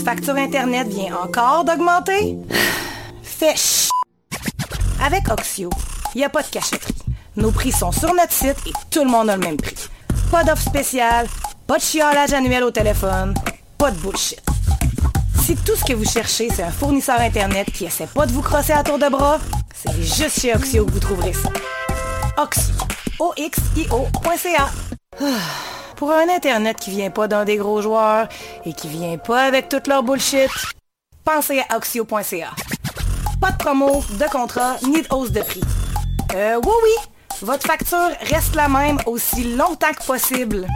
votre facture Internet vient encore d'augmenter? Fais ch... Avec Oxio, il n'y a pas de cachotterie. Nos prix sont sur notre site et tout le monde a le même prix. Pas d'offre spéciale, pas de chiolage annuel au téléphone, pas de bullshit. Si tout ce que vous cherchez, c'est un fournisseur Internet qui essaie pas de vous crosser à tour de bras, c'est juste chez Oxio que vous trouverez ça. Oxio. O-X-I-O.ca. Pour un Internet qui vient pas d'un des gros joueurs et qui vient pas avec toute leur bullshit, pensez à Oxio.ca. Pas de promo, de contrat, ni de hausse de prix. Euh, oui, oui, votre facture reste la même aussi longtemps que possible.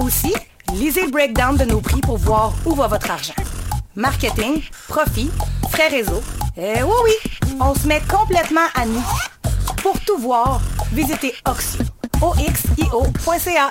Aussi, lisez le breakdown de nos prix pour voir où va votre argent. Marketing, profit, frais réseau. Euh, oui, oui, on se met complètement à nous. Pour tout voir, visitez Oxio. O-X-I-O.ca.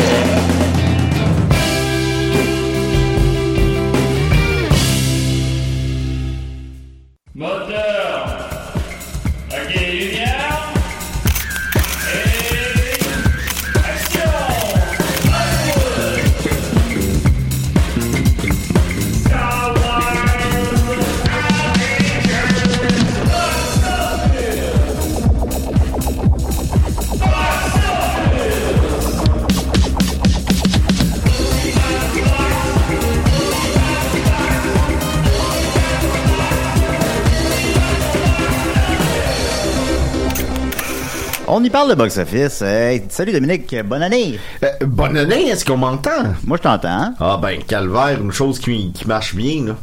Parle de box-office. Hey, salut Dominique, bonne année. Euh, bonne année, est-ce qu'on m'entend? Moi, je t'entends. Ah ben, calvaire, une chose qui, qui marche bien, là.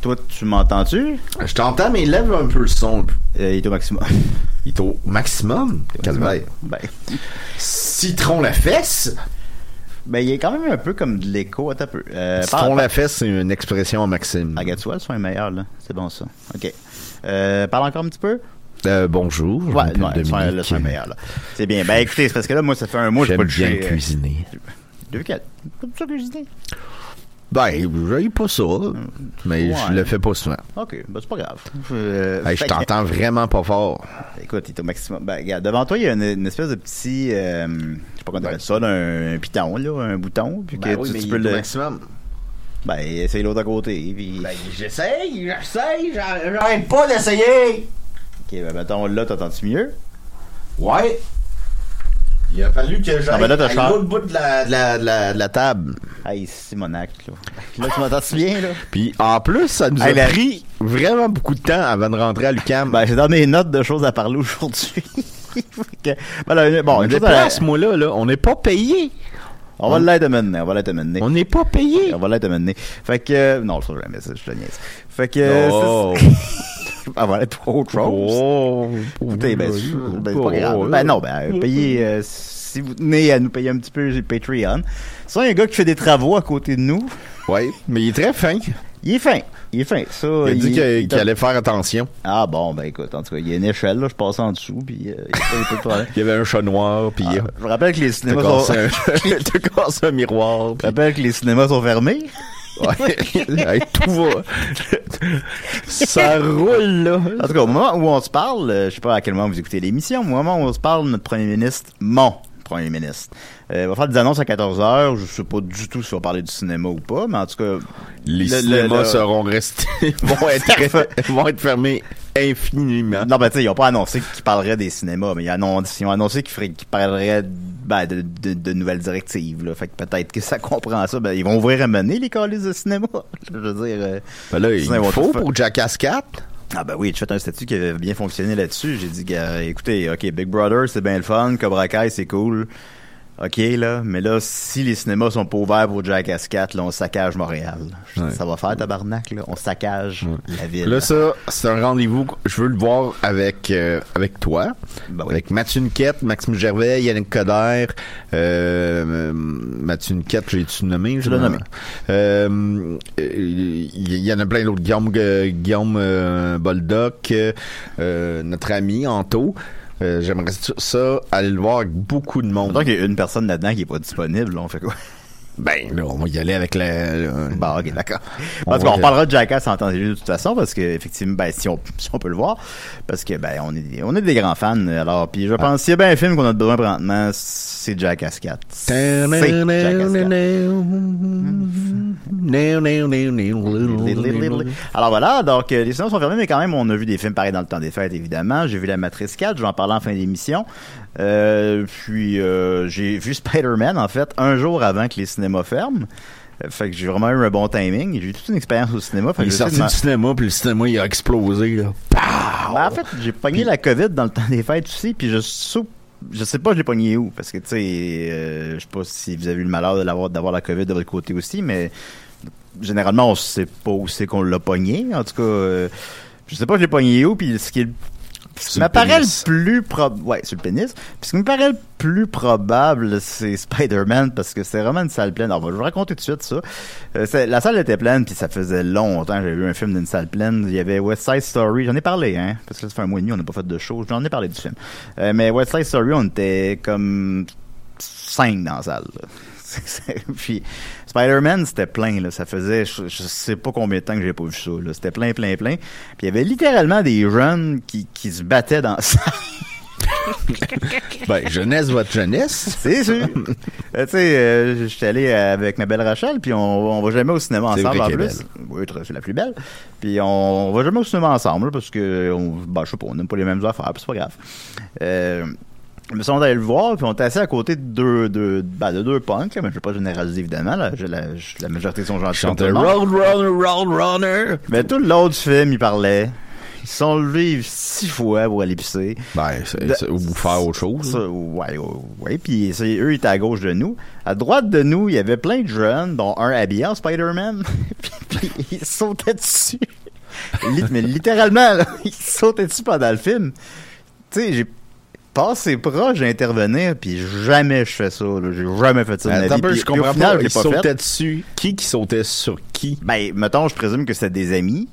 Toi, tu m'entends-tu? Je t'entends, mais lève un peu le son. Euh, il est au maximum. Il est au maximum? Calvaire. Ben, Citron la fesse? ben, il est quand même un peu comme de l'écho. Attends un peu. Euh, Citron la fesse, c'est une expression en maxime. Ah, regarde, tu vois, le son est meilleur, là. C'est bon, ça. OK. Euh, parle encore un petit peu? Euh, bonjour. je Ouais, m'appelle ouais, le son, Dominique. le son est meilleur, là. C'est bien. Ben, écoutez, c'est parce que là, moi, ça fait un mois que j'ai J'aime pas bien touché. euh, cuisiner. Depuis quel? Pas ça cuisiner? Ben, j'aille pas ça, mais Ouais. je le fais pas souvent. OK, ben, c'est pas grave. Euh, Hey, je que- t'entends vraiment pas fort. Écoute, il est au maximum. Ben, regarde, devant toi, il y a une, une espèce de petit. euh, je sais pas comment on appelle ça, un, un piton, là, un bouton. Puis que Ben oui, tu, mais tu il peux est au le. maximum. Ben, essaye l'autre à côté. Puis... Ben, j'essaye, j'essaye, j'arrête pas d'essayer. Ok, ben, mettons, là, t'entends-tu mieux? Ouais. Il a fallu que Ah, j'aille ben là, t'as à l'autre bout de la, de la, de la, de la table. Hey, Simonac, là. Là, tu m'entends-tu bien, là? Puis en plus, ça nous a Hey, la- pris vraiment beaucoup de temps avant de rentrer à l'UQAM. Ben, j'ai dans mes notes de choses à parler aujourd'hui. Fait que- ben, là, bon, on une déplace, moi là, là, on n'est pas payé. on va l'être maintenant, on va l'être maintenant. On n'est pas payé. On va l'être maintenant. Fait que, euh, non, je sais jamais ça, je te niaise. Fait que, Oh. on va être autre chose. Oh. Écoutez, ben, c'est ben, pas grave. Ben non, ben, payez, euh, si vous tenez à nous payer un petit peu, j'ai Patreon. Ça, il y a un gars qui fait des travaux à côté de nous. Oui, mais il est très fin. Il est fin. Il est fin. Ça, Il a dit qu'il il- qu'il allait faire attention. Ah bon, ben écoute, en tout cas, il y a une échelle, là, je passe en dessous, puis euh, il il y de. Il avait un chat noir, puis Ah, euh, je rappelle que les cinémas sont... un... t'as cassé un miroir. Je puis- rappelle que les cinémas sont fermés. Ouais. Tout va. Ça roule, là. En tout cas, au moment où on se parle, euh, je sais pas à quel moment vous écoutez l'émission, au moment où on se parle, notre premier ministre, mon premier ministre, euh, va faire des annonces à 14h. Je sais pas du tout si on va parler du cinéma ou pas, mais en tout cas... Les le- le- cinémas le- seront restés, vont être, vont être fermés infiniment. Non, ben tu sais, ils ont pas annoncé qu'ils parleraient des cinémas, mais ils, annoncent- ils ont annoncé qu'ils parleraient ben, de, de, de nouvelles directives. Là. Fait que peut-être que ça comprend ça. Ben, ils vont ouvrir à mener les calices de cinéma. Je veux dire... euh, Ben là, il faut pour Jackass 4. Ah ben oui, tu fais un statut qui avait bien fonctionné là-dessus. J'ai dit, écoutez, ok, Big Brother, c'est bien le fun, Cobra Kai, c'est cool. Ok, là, mais là, si les cinémas sont pas ouverts pour Jackass 4, là, on saccage Montréal. Ouais. Ça va faire, tabarnak, là. On saccage la ville. Là, ça, c'est un rendez-vous. Je veux le voir avec avec, avec toi, Ben oui. avec Mathieu Niquette, Maxime Gervais, Yannick Coder, euh, euh, Mathieu Niquette, j'ai-tu nommé? Je l'ai nommé. Euh, euh, Il y, en a plein d'autres. Guillaume, euh, Guillaume euh, Boldoc, euh, notre ami Anto. Euh, J'aimerais ça, ça, aller le voir avec beaucoup de monde. Donc, il y a une personne là-dedans qui est pas disponible, là, on fait quoi? Ben, là, on va y aller avec la... le- Bon, ok, d'accord. Parce qu'on parlera de Jackass en temps de toute façon, parce que effectivement, ben, si on, si on peut le voir, parce que ben, on est, on est des grands fans. Alors, puis je pense s'il y a bien un film qu'on a besoin présentement, c'est Jackass 4. C'est Jackass 4. Alors voilà, donc les cinémas sont fermés, mais quand même, on a vu des films pareils dans le temps des fêtes, évidemment. J'ai vu La Matrice 4, je vais en parler en fin d'émission. Euh, puis euh, j'ai vu Spider-Man, en fait, un jour avant que les cinémas ferment. Euh, Fait que j'ai vraiment eu un bon timing. J'ai eu toute une expérience au cinéma. Fait Il est sorti du cinéma, puis le cinéma, il a explosé, là. Ben, en fait, j'ai pogné la COVID dans le temps des fêtes aussi, puis je sou- je sais pas je l'ai pogné où, parce que, tu sais, euh, je sais pas si vous avez eu le malheur d'avoir la COVID de votre côté aussi, mais généralement, on sait pas où c'est qu'on l'a pogné. En tout cas, euh, je sais pas je l'ai pogné où, puis ce qui est le- ce qui m'apparaît pénis. le plus probable, ouais, sur le pénis. Puis ce qui me paraît le plus probable, c'est Spider-Man, parce que c'est vraiment une salle pleine. Alors, je vais vous raconter tout de suite ça. Euh, la salle était pleine, puis ça faisait longtemps que j'avais vu un film d'une salle pleine. Il y avait West Side Story, j'en ai parlé, hein, parce que ça fait un mois et demi, on n'a pas fait de show. J'en ai parlé du film. Euh, mais West Side Story, on était comme cinq dans la salle. Puis Spider-Man, c'était plein. Là. Ça faisait, je, je sais pas combien de temps que j'ai pas vu ça. là. C'était plein, plein, plein. Puis il y avait littéralement des jeunes qui, qui se battaient dans salle. Ben, jeunesse, votre jeunesse. C'est sûr. Euh, tu sais, euh, j'étais allé avec ma belle Rachel, puis on, on va jamais au cinéma C'est ensemble en plus. Oui, c'est la plus belle. Puis on, on va jamais au cinéma ensemble parce que, on, ben, je sais pas, on n'aime pas les mêmes affaires, puis c'est pas grave. Euh, si on allait le voir, puis on était assis à côté de deux, de, ben, de deux punks, là, mais je vais pas généraliser évidemment, là, la, la majorité sont gentils. monde. Road Runner, Road Runner. Mais tout du film, ils parlaient. Ils se sont levés six fois pour aller pisser. Ben, ou faire autre chose. Ouais, ouais. Puis eux, ils étaient à gauche de nous. À droite de nous, il y avait plein de jeunes, dont un habillé en Spider-Man. puis, ils sautaient dessus. Mais littéralement, là, ils sautaient dessus pendant le film. Tu sais, j'ai passé proche d'intervenir, puis jamais je fais ça. J'ai jamais fait ça de ma Attends un vie. peu, je puis au comprends final, pas. Ils sautaient fait. dessus. Qui qui sautait sur qui? Ben, mettons, je présume que c'était des amis.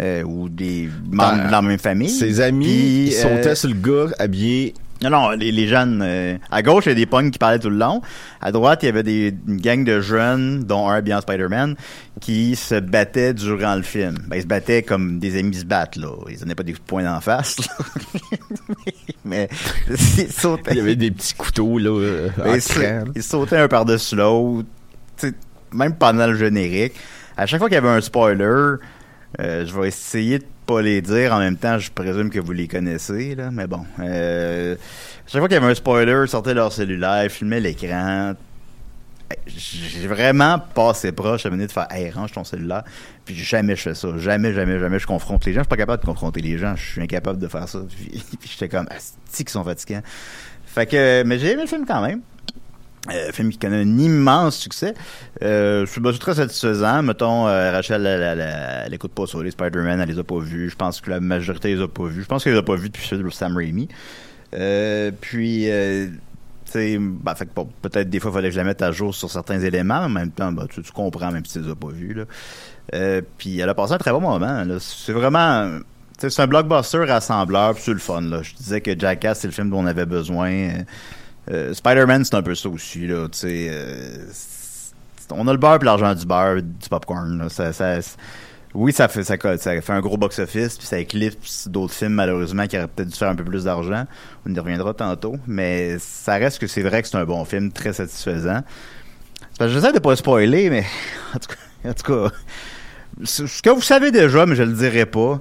euh, ou des membres Ben, de la même famille. Ses amis, ils euh, sautaient sur le gars habillé. Non, non, les, les jeunes. euh, à gauche, il y a des punks qui parlaient tout le long. À droite, il y avait des, une gang de jeunes, dont un habillé en Spider-Man, qui se battaient durant le film. Ben, ils se battaient comme des amis se battent, là. Ils donnaient pas des coups de poing d'en face, là. Mais ils sautaient. Il y avait des petits couteaux, là, euh, Ben, en ils, sa- cran. ils sautaient un par-dessus l'autre. Tu sais, Même pendant le générique. À chaque fois qu'il y avait un spoiler, euh, je vais essayer de pas les dire. En même temps, je présume que vous les connaissez, là. Mais bon. Euh, chaque fois qu'il y avait un spoiler, sortaient leur cellulaire, filmaient l'écran. J'ai vraiment passé proche à venir de faire Hey, range ton cellulaire. Puis jamais je fais ça. Jamais, jamais, jamais je confronte les gens. Je suis pas capable de confronter les gens. Je suis incapable de faire ça. Puis, j'étais comme Asti qui sont fatigants. Fait que, mais j'ai aimé le film quand même. Euh, film qui connaît un immense succès. Euh, c'est très satisfaisant. Mettons, euh, Rachel, elle, elle, elle, elle écoute pas ça. Les Spider-Man, elle les a pas vus. Je pense que la majorité les a pas vus. Je pense qu'elle les a pas vus depuis celui de Sam Raimi. Euh, puis, euh, ben, fait peut-être des fois, il fallait que je la mette à jour sur certains éléments. mais En même temps, ben, tu, comprends, même si tu les as pas vus. Là. Euh, puis, elle a passé un très bon moment. C'est vraiment... C'est un blockbuster rassembleur, puis c'est le fun. Là. Je disais que Jackass, c'est le film dont on avait besoin. Euh, Spider-Man, c'est un peu ça aussi. Là, tu sais, euh, on a le beurre puis l'argent du beurre, du popcorn. Là. Ça, ça, oui, ça fait, ça, fait un gros box-office, puis ça éclipse d'autres films, malheureusement, qui auraient peut-être dû faire un peu plus d'argent. On y reviendra tantôt. Mais ça reste que c'est vrai que c'est un bon film, très satisfaisant. J'essaie de pas spoiler, mais en tout cas, en tout cas ce que vous savez déjà, mais je le dirai pas.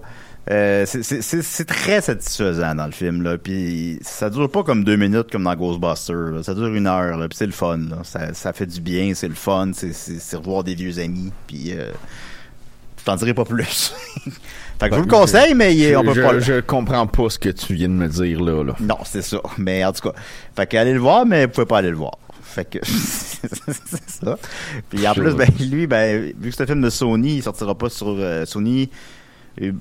Euh, c'est- très satisfaisant dans le film là puis ça dure pas comme deux minutes comme dans Ghostbusters là. ça dure une heure là, puis c'est le fun là. Ça, ça fait du bien c'est le fun c'est revoir des vieux amis puis euh, je t'en dirai pas plus fait que je vous le conseille mais est- on peut je, pas je comprends pas ce que tu viens de me dire, là. là. non, c'est ça. Mais en tout cas, fait que allez le voir, mais vous pouvez pas aller le voir. Fait que c'est ça. Puis en Je- plus, ben lui, ben vu que c'est un film de Sony, il sortira pas sur euh, Sony,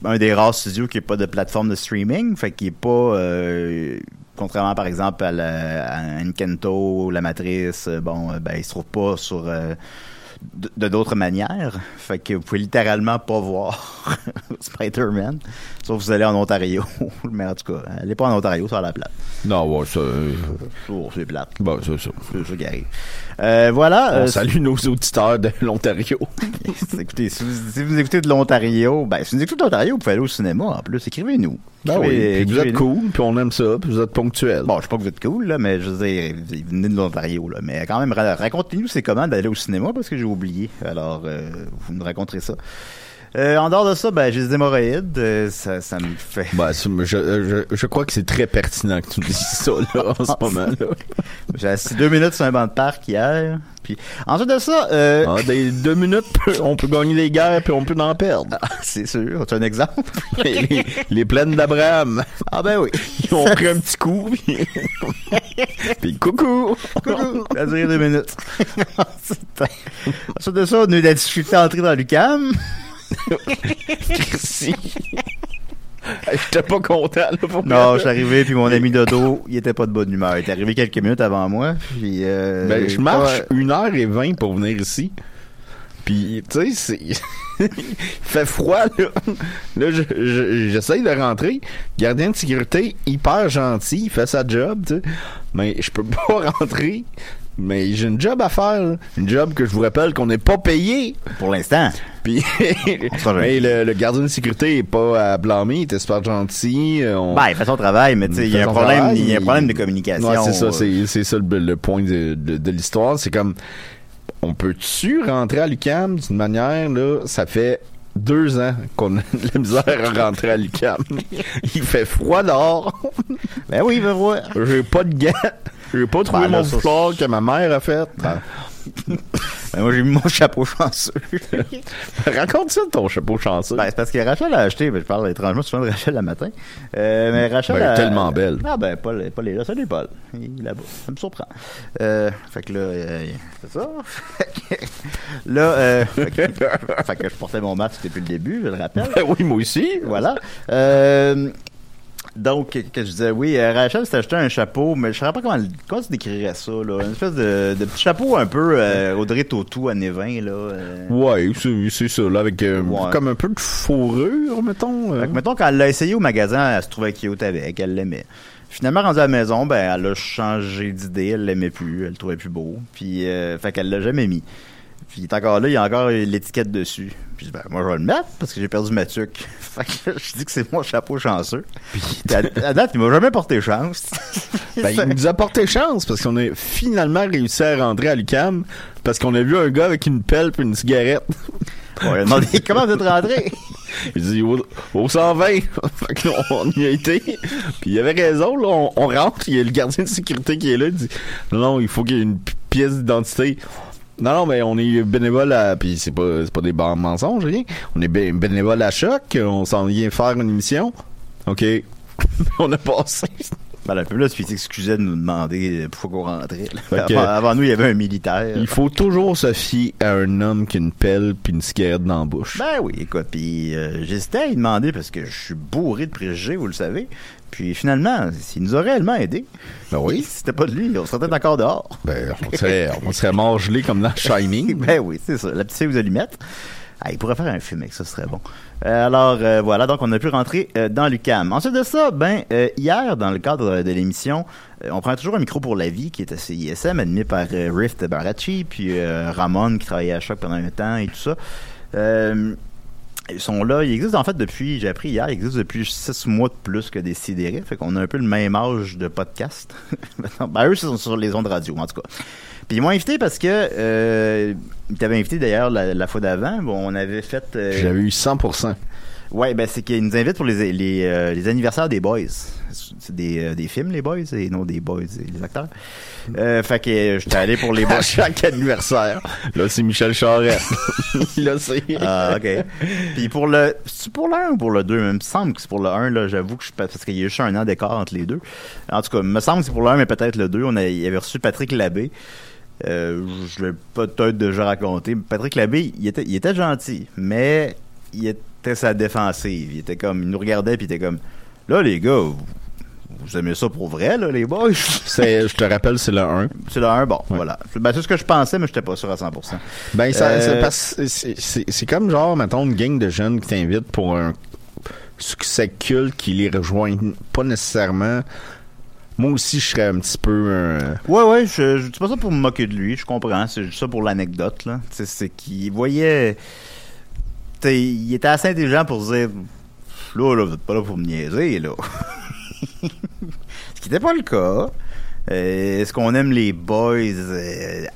un des rares studios qui n'a pas de plateforme de streaming, fait qu'il est pas euh, contrairement par exemple à, la, à Encanto, La Matrice, euh, bon, euh, ben il se trouve pas sur euh, de d'autres manières. Fait que vous pouvez littéralement pas voir Spider-Man. Sauf que vous allez en Ontario. Mais en tout cas, allez pas en Ontario, ça a la plate. Non, ouais, ça. Oh, c'est plate. Bon, c'est ça. C'est ça qui arrive. Euh, voilà. On euh, salue nos auditeurs de l'Ontario. écoutez, si vous, si vous écoutez de l'Ontario, ben, si vous écoutez de l'Ontario, vous pouvez aller au cinéma en plus. Écrivez-nous. Ben oui, puis vous êtes cool, puis on aime ça, puis vous êtes ponctuel. Bon, je sais pas que vous êtes cool, là, mais je veux dire, vous venez de l'Ontario, là. Mais quand même, ra- racontez-nous c'est comment d'aller au cinéma parce que j'ai oublié. Alors, euh, vous me raconterez ça. Euh, en dehors de ça, ben, j'ai des hémorroïdes. euh, ça, ça me fait. Ben, je, je, je crois que c'est très pertinent que tu me dises ça, là, en ce moment, là. J'ai assis deux minutes sur un banc de parc hier. Puis, ensuite de ça, euh, Ah, des deux minutes, on peut gagner les guerres, puis on peut en perdre. c'est sûr, tu un exemple? les, les plaines d'Abraham. Ah ben oui. Ils ont pris un petit coup, puis, puis coucou! Coucou! Ça a duré deux minutes. Ensuite de ça, on a eu la difficulté à entrer dans l'UCAM. Merci. J'étais pas content, là, pour Non, je suis arrivé, puis mon ami Dodo, il était pas de bonne humeur. Il est arrivé quelques minutes avant moi, puis... Euh, Ben, je marche ouais. une heure et vingt pour venir ici. Puis, tu sais, c'est... il fait froid, là. Là, je- je- j'essaye de rentrer. Gardien de sécurité, hyper gentil, il fait sa job, tu sais. Mais je peux pas rentrer. Mais j'ai une job à faire, là. Une job que je vous rappelle qu'on n'est pas payé. Pour l'instant. Puis, mais le, le gardien de sécurité est pas à blâmer, il était super gentil. euh, on- Ben, il fait son travail, mais tu sais, il y a fait un son problème, travail, il y a un il- problème de communication. Ouais, c'est ça, euh, c'est, c'est ça le, le point de, de, de l'histoire. C'est comme, on peut-tu rentrer à l'UCAM d'une manière, là, ça fait deux ans qu'on a de la misère à rentrer à l'UCAM. Il fait froid dehors. Ben oui, ben voir. J'ai pas de gants. J'ai pas trouvé Ben là, mon foulard que ma mère a fait. Ben, moi, j'ai mis mon chapeau chanceux. Raconte ça ton chapeau chanceux. Ben, c'est parce que Rachel a acheté, ben, je parle étrangement souvent de Rachel le matin. Euh, mais Rachel Ben, a- tellement belle. Ah ben, Paul, Paul est là. Salut Paul. Il est là-bas. Ça me surprend. Euh, fait que là, euh, c'est ça. Fait que- là, euh, fait, que, fait que je portais mon masque depuis le début, je le rappelle. Oui, moi aussi. Voilà. Donc, que que je disais, oui, euh, Rachel s'est acheté un chapeau, mais je ne sais pas comment, comment tu décrirais ça, là. Une espèce de, de petit chapeau un peu euh, Audrey Tautou à Névin, là. euh. Ouais, c'est, c'est ça, là, avec Ouais. comme un peu de fourrure, mettons. Fait que, mettons, quand elle l'a essayé au magasin, elle se trouvait cute avec, elle l'aimait. Finalement, rendue à la maison, ben, elle a changé d'idée, elle l'aimait plus, elle le trouvait plus beau. Puis, euh, fait qu'elle l'a jamais mis. Puis, il est encore là, il y a encore l'étiquette dessus. Puis, je dis, ben, moi, je vais le mettre parce que j'ai perdu ma tuque. Fait que je dis que c'est mon chapeau chanceux. Puis, à, à date, il m'a jamais porté chance. Ben, il nous a porté chance parce qu'on a finalement réussi à rentrer à l'UCAM parce qu'on a vu un gars avec une pelle et une cigarette. On lui a demandé comment vous êtes rentré? Il dit au, au 120. fait que là, on y a été. Puis il avait raison, là, on, on rentre, il y a le gardien de sécurité qui est là, il dit Non, il faut qu'il y ait une pi- pièce d'identité. Non, non, mais on est bénévole à. Puis c'est pas, c'est pas des bons mensonges, rien. On est bé- bénévole à choc, on s'en vient faire une émission. OK. on a passé. Ben, là, là, puis il s'excusait de nous demander pourquoi qu'on rentrait. là. Avant, avant nous, il y avait un militaire. Il faut toujours se fier à un homme qui a une pelle puis une cigarette dans la bouche. Ben oui, écoute, puis euh, j'hésitais à lui demander parce que je suis bourré de préjugés, vous le savez. Puis finalement, s'il nous a réellement aidé, Ben oui. si c'était pas de lui, on serait peut-être encore dehors. Ben, on serait, on serait mort gelé comme dans Shining. Ben oui, c'est ça, la petite aux allumettes. Ah, il pourrait faire un film avec ça, ce serait bon. Euh, alors euh, voilà, donc on a pu rentrer euh, dans l'UCAM. Ensuite de ça, ben hier, dans le cadre de l'émission, on prend toujours un micro pour la vie qui est à CISM, animé par Rift Barachi, puis Ramon qui travaillait à Choc pendant un temps et tout ça. Ils sont là, ils existent en fait depuis, j'ai appris hier, ils existent depuis six mois de plus que des CDR, fait qu'on a un peu le même âge de podcast. ben eux, ils sont sur les ondes radio, en tout cas. Puis ils m'ont invité parce que euh, ils t'avaient invité d'ailleurs la, la fois d'avant. Bon, on avait fait. euh, J'avais eu 100%. Ouais, ben c'est qu'ils nous invitent pour les, les, euh, les anniversaires des boys. C'est des, euh, des films, les boys, et non des boys, les acteurs. Euh, fait que euh, j'étais allé pour les boys. À chaque anniversaire. Là, c'est Michel Charette. là, c'est... Ah, ok. Puis pour le. C'est pour le 1 ou pour le 2 Il me semble que c'est pour le 1, là. J'avoue que je. Parce qu'il y a juste un an d'écart entre les deux. En tout cas, il me semble que c'est pour le 1, mais peut-être le 2. On a, il avait reçu Patrick Labbé. Euh, je l'ai peut-être déjà raconté. Patrick Labbé, il était, il était gentil, mais il était sa défensive. Il était comme. Il nous regardait, puis il était comme. Là, les gars, vous, vous aimez ça pour vrai, là, les boys? C'est, je te rappelle, c'est le 1. C'est le 1, bon, voilà. Ben, c'est ce que je pensais, mais j'étais pas sûr à 100%. Ben, ça, Euh, c'est comme genre, mettons, une gang de jeunes qui t'invitent pour un succès culte qui les rejoint pas nécessairement. Moi aussi, je serais un petit peu. euh, Ouais, ouais, je, je dis pas ça pour me moquer de lui, je comprends. C'est juste ça pour l'anecdote, là. C'est qu'il voyait. il était assez intelligent pour dire Là, là, vous êtes pas là pour me niaiser, là. Ce qui n'était pas le cas. Euh, Est-ce qu'on aime les boys euh,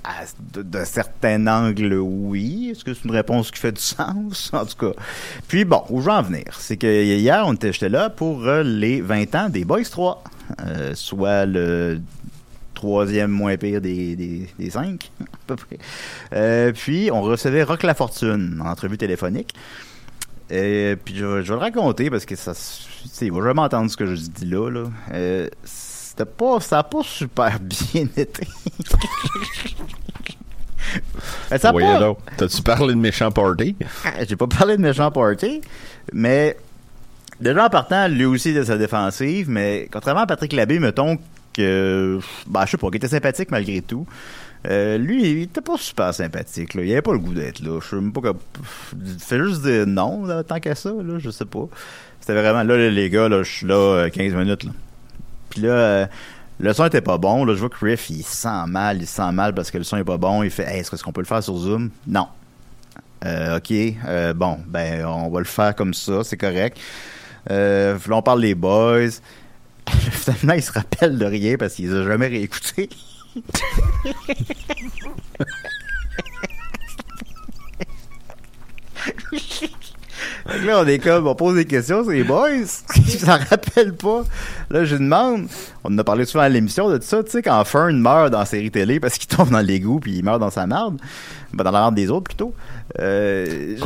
d'un certain angle? Oui. Est-ce que c'est une réponse qui fait du sens? En tout cas. Puis bon, où je veux en venir, c'est que hier, on était, là pour euh, les 20 ans des Boys 3. Euh, soit le troisième moins pire des, des, des cinq, à peu près. Puis, on recevait Rock La Fortune en entrevue téléphonique. Euh, puis, je, vais- je vais le raconter parce que ça, il va jamais entendre ce que je dis là. là. Euh, c'était pas, ça a pas super bien été. Ça pas-. T'as-tu parlé de méchant party? ah, J'ai pas parlé de méchant party, mais déjà en partant, lui aussi de sa défensive, mais contrairement à Patrick Labbé, mettons que, bah, je sais pas, qu'il était sympathique malgré tout. Euh, lui, il était pas super sympathique. Là. Il avait pas le goût d'être là. Je sais même pas. Il fait juste dire non, tant qu'à ça, là, je sais pas. C'était vraiment. Là, les gars, là, je suis là euh, 15 minutes. Là. Puis là, euh, le son était pas bon. Là, je vois que Riff, il sent mal, il sent mal parce que le son est pas bon. Il fait est-ce qu'on peut le faire sur Zoom? Non. Euh, ok, euh, bon, ben on va le faire comme ça, c'est correct. Euh, là, on parle des boys. Finalement, il se rappelle de rien parce qu'il les a jamais réécoutés. Là, on est comme, on pose des questions, c'est les boys. Ils s'en rappellent pas. Là, je demande, on en a parlé souvent à l'émission de tout ça, tu sais, quand Fern meurt dans la série télé parce qu'il tombe dans l'égout puis il meurt dans sa merde, ben, dans la merde des autres plutôt. Euh,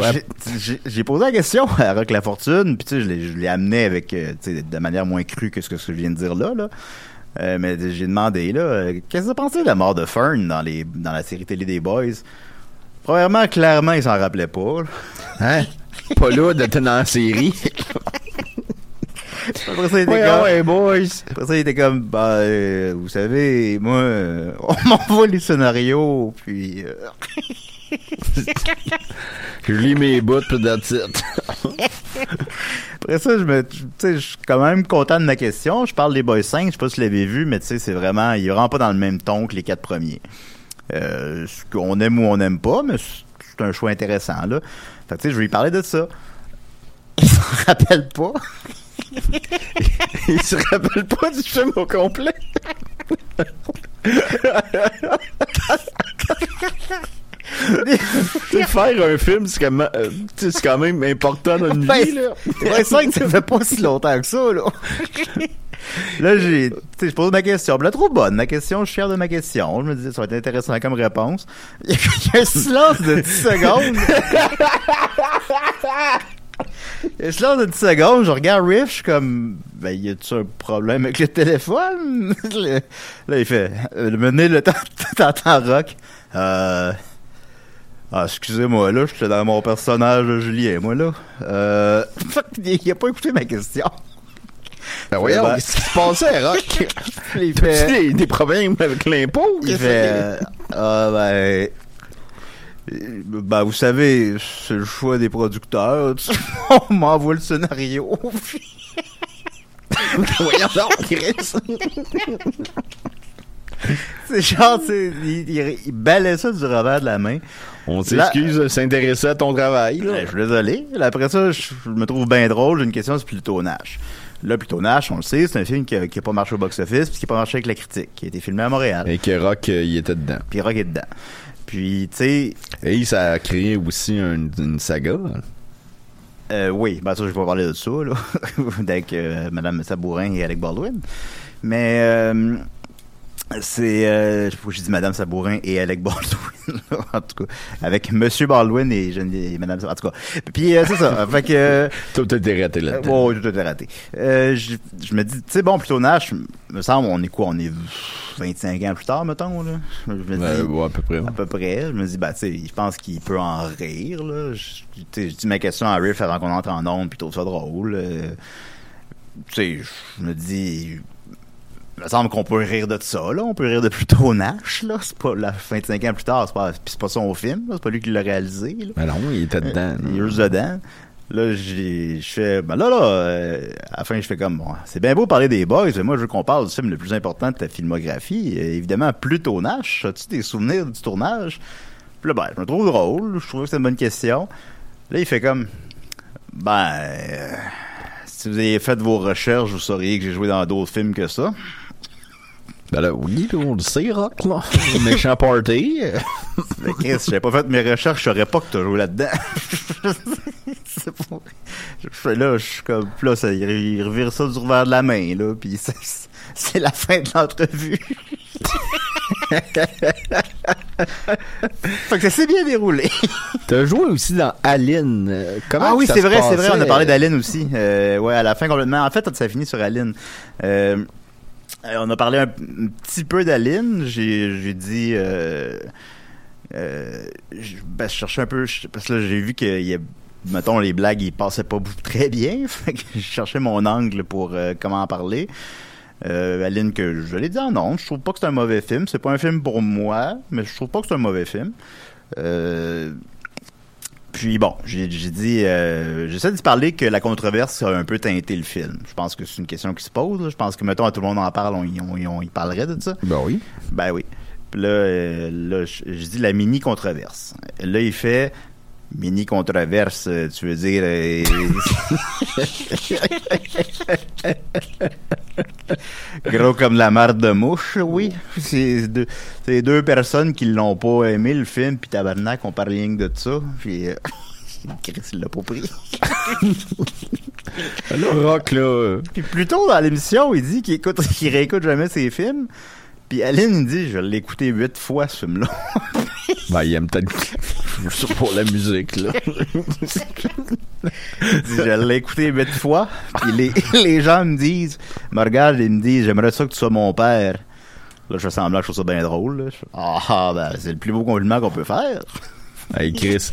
j'ai- posé la question à Rock La Fortune, puis tu sais, je l'ai- amené avec, euh, de manière moins crue que ce que je viens de dire là, là. Euh, mais j'ai demandé, là, euh, qu'est-ce que vous pensez de la mort de Fern dans, les, dans la série télé des Boys? Premièrement, clairement, il s'en rappelait pas. Hein? pas là d'être dans la série. Après ça, il était ouais, comme, ouais, boys. après ça, il était comme, bah, euh, vous savez, moi, on m'envoie les scénarios, puis... euh, Je lis mes bouts, pis that's it. Après ça, je me, tu sais, je suis quand même content de ma question. Je parle des Boys 5, je sais pas si vous l'avez vu, mais tu sais, c'est vraiment, il est vraiment pas dans le même ton que les quatre premiers. Euh, ce qu'on aime ou on n'aime pas, mais c'est c'est un choix intéressant, là. Fait que, tu sais, je vais lui parler de ça. Il s'en rappelle pas. Il se rappelle pas du film au complet. Faire un film, c'est quand, même- euh, c'est quand même important dans une Ben, vie, là. Les Boys 5, ça fait pas si longtemps que ça, là. Là, j'ai, tu sais, je pose ma question. Je la trouve bonne, ma question. Je suis fier de ma question. Je me disais, ça va être intéressant comme réponse. Il y a un silence de 10 secondes. Il y a un silence de 10 secondes. Je regarde Riff, je suis comme, ben, y a-tu un problème avec le téléphone? Là, il fait, euh, mener le temps, t'entends Rock. Euh, ah, excusez-moi, là, j'étais dans mon personnage de Julien, moi, là. Euh, il a pas écouté ma question. Ben voyons, Ben- qu'est-ce qui se passait, Rock? Il fait, des, des problèmes avec l'impôt? il fait, euh, ah, ben, ben, vous savez, c'est le choix des producteurs. tu. On m'envoie le scénario. Voyons donc, Chris. c'est genre, tu sais, il, il, il balait ça du revers de la main. On s'excuse de s'intéresser à ton travail, là. Ben, je suis désolé. Après ça, je, me trouve bien drôle. J'ai une question, c'est Pluto Nash. Là, Pluto Nash, on le sait, c'est un film qui a, qui a pas marché au box-office puis qui a pas marché avec la critique, qui a été filmé à Montréal. Et que Rock, euh, il était dedans. Puis Rock est dedans. Puis, tu sais, Et ça a créé aussi un- une saga. Euh, oui, ben ça, je vais parler de ça, là, avec euh, Mme Sabourin et Alec Baldwin. Mais euh, c'est... Euh, je sais pas pourquoi j'ai dit Mme Sabourin et Alec Baldwin, là, en tout cas. Avec Monsieur Baldwin et, et Mme Sabourin, en tout cas. Puis euh, c'est ça, fait que... euh, Tout été raté euh, là-dedans. bon, tout raté. Euh, je, je me dis, tu sais, bon, plutôt Nash, me semble, on est quoi? On est 25 ans plus tard, mettons, là? Je me dis... Ouais, ouais, à peu près. À peu près. Je me dis, bah, tu sais, je pense qu'il peut en rire, là. Je, tu sais, je dis ma question à Riff avant qu'on entre en onde, puis trouve ça drôle. Euh, tu sais, je me dis, Il me semble qu'on peut rire de ça, là. On peut rire de plutôt Nash, là. C'est pas la 25 ans plus tard, c'est pas, pis c'est pas son film, là. C'est pas lui qui l'a réalisé, là. Ben non, il était dedans. Il est juste dedans. Là, j'ai, je fais, ben là, là, euh, à la fin, je fais comme, bon, c'est bien beau parler des boys, mais moi, je veux qu'on parle du film le plus important de ta filmographie. Euh, évidemment, Pluto Nash. As-tu des souvenirs du tournage? Puis là, ben, je me trouve drôle. Je trouve que c'est une bonne question. Là, il fait comme, ben, euh, si vous avez fait vos recherches, vous sauriez que j'ai joué dans d'autres films que ça. Ben là, oui, on le sait, Rock, là. Méchant party. Mais Chris, si j'avais pas fait mes recherches, je saurais pas que t'as joué là-dedans. C'est fais là, je suis comme, là, ça, il, revire ça du revers de la main, là, puis c'est, la fin de l'entrevue. fait que ça s'est bien déroulé. T'as joué aussi dans Aline. Comment ah oui, c'est vrai, c'est vrai, on a parlé d'Aline aussi. Euh, ouais, à la fin complètement. En fait, ça finit sur Aline. Euh, on a parlé un, petit peu d'Aline. J'ai, dit, euh, euh, je, ben, je cherchais un peu, parce que là, j'ai vu que, mettons, les blagues, ils passaient pas très bien. Fait que je cherchais mon angle pour euh, comment en parler. Euh, Aline, que je l'ai dit en non, je trouve pas que c'est un mauvais film. C'est pas un film pour moi, mais je trouve pas que c'est un mauvais film. Euh, puis bon, j'ai dit, euh, j'essaie de parler que la controverse a un peu teinté le film. Je pense que c'est une question qui se pose. là. Je pense que, mettons, à tout le monde en parle, on, y- on, y- on y parlerait de ça. Ben oui. Ben oui. Puis là, euh, là je je dis la mini controverse. Là, il fait mini controverse, euh, tu veux dire. euh, Gros comme la marde de mouche, oui. C'est deux, deux personnes qui l'ont pas aimé le film, puis tabarnak, on parle rien que de ça. Puis euh, Chris, il l'a pas pris. Là, Rock, là. euh, Puis plus tôt dans l'émission, il dit qu'il écoute, qu'il réécoute jamais ses films. Puis Aline dit, je l'ai écouté huit fois ce film-là. Ben, il aime peut-être pour la musique, là. Je l'ai écouté huit fois. Puis les, les gens me disent, me regardent et me disent, j'aimerais ça que tu sois mon père. Là, je fais semblant que je trouve ça bien drôle. là. Ah, ah, ben, c'est le plus beau compliment qu'on peut faire. Hey, Chris,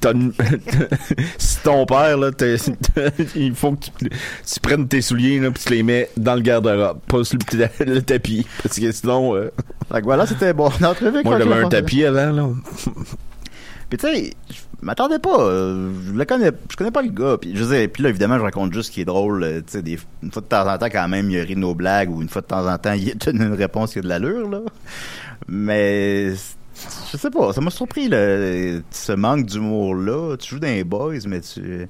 t'as- si ton père, là, il faut que tu, tu prennes tes souliers, là, pis tu les mets dans le garde-robe, pas sur le, tapis. Parce que sinon, euh, Fait que voilà, c'était bon. Moi, j'avais un tapis avant, là. Puis tu sais, je m'attendais pas. euh, je le connais, je connais pas le gars. Puis je dire, puis là évidemment, je raconte juste ce qui est drôle. euh, Tu sais, une fois de temps en temps, quand même, il rit de nos blagues ou une fois de temps en temps, il donne une réponse qui a de l'allure là. Mais je sais pas, ça m'a surpris le ce manque d'humour là. Tu joues dans les boys, mais tu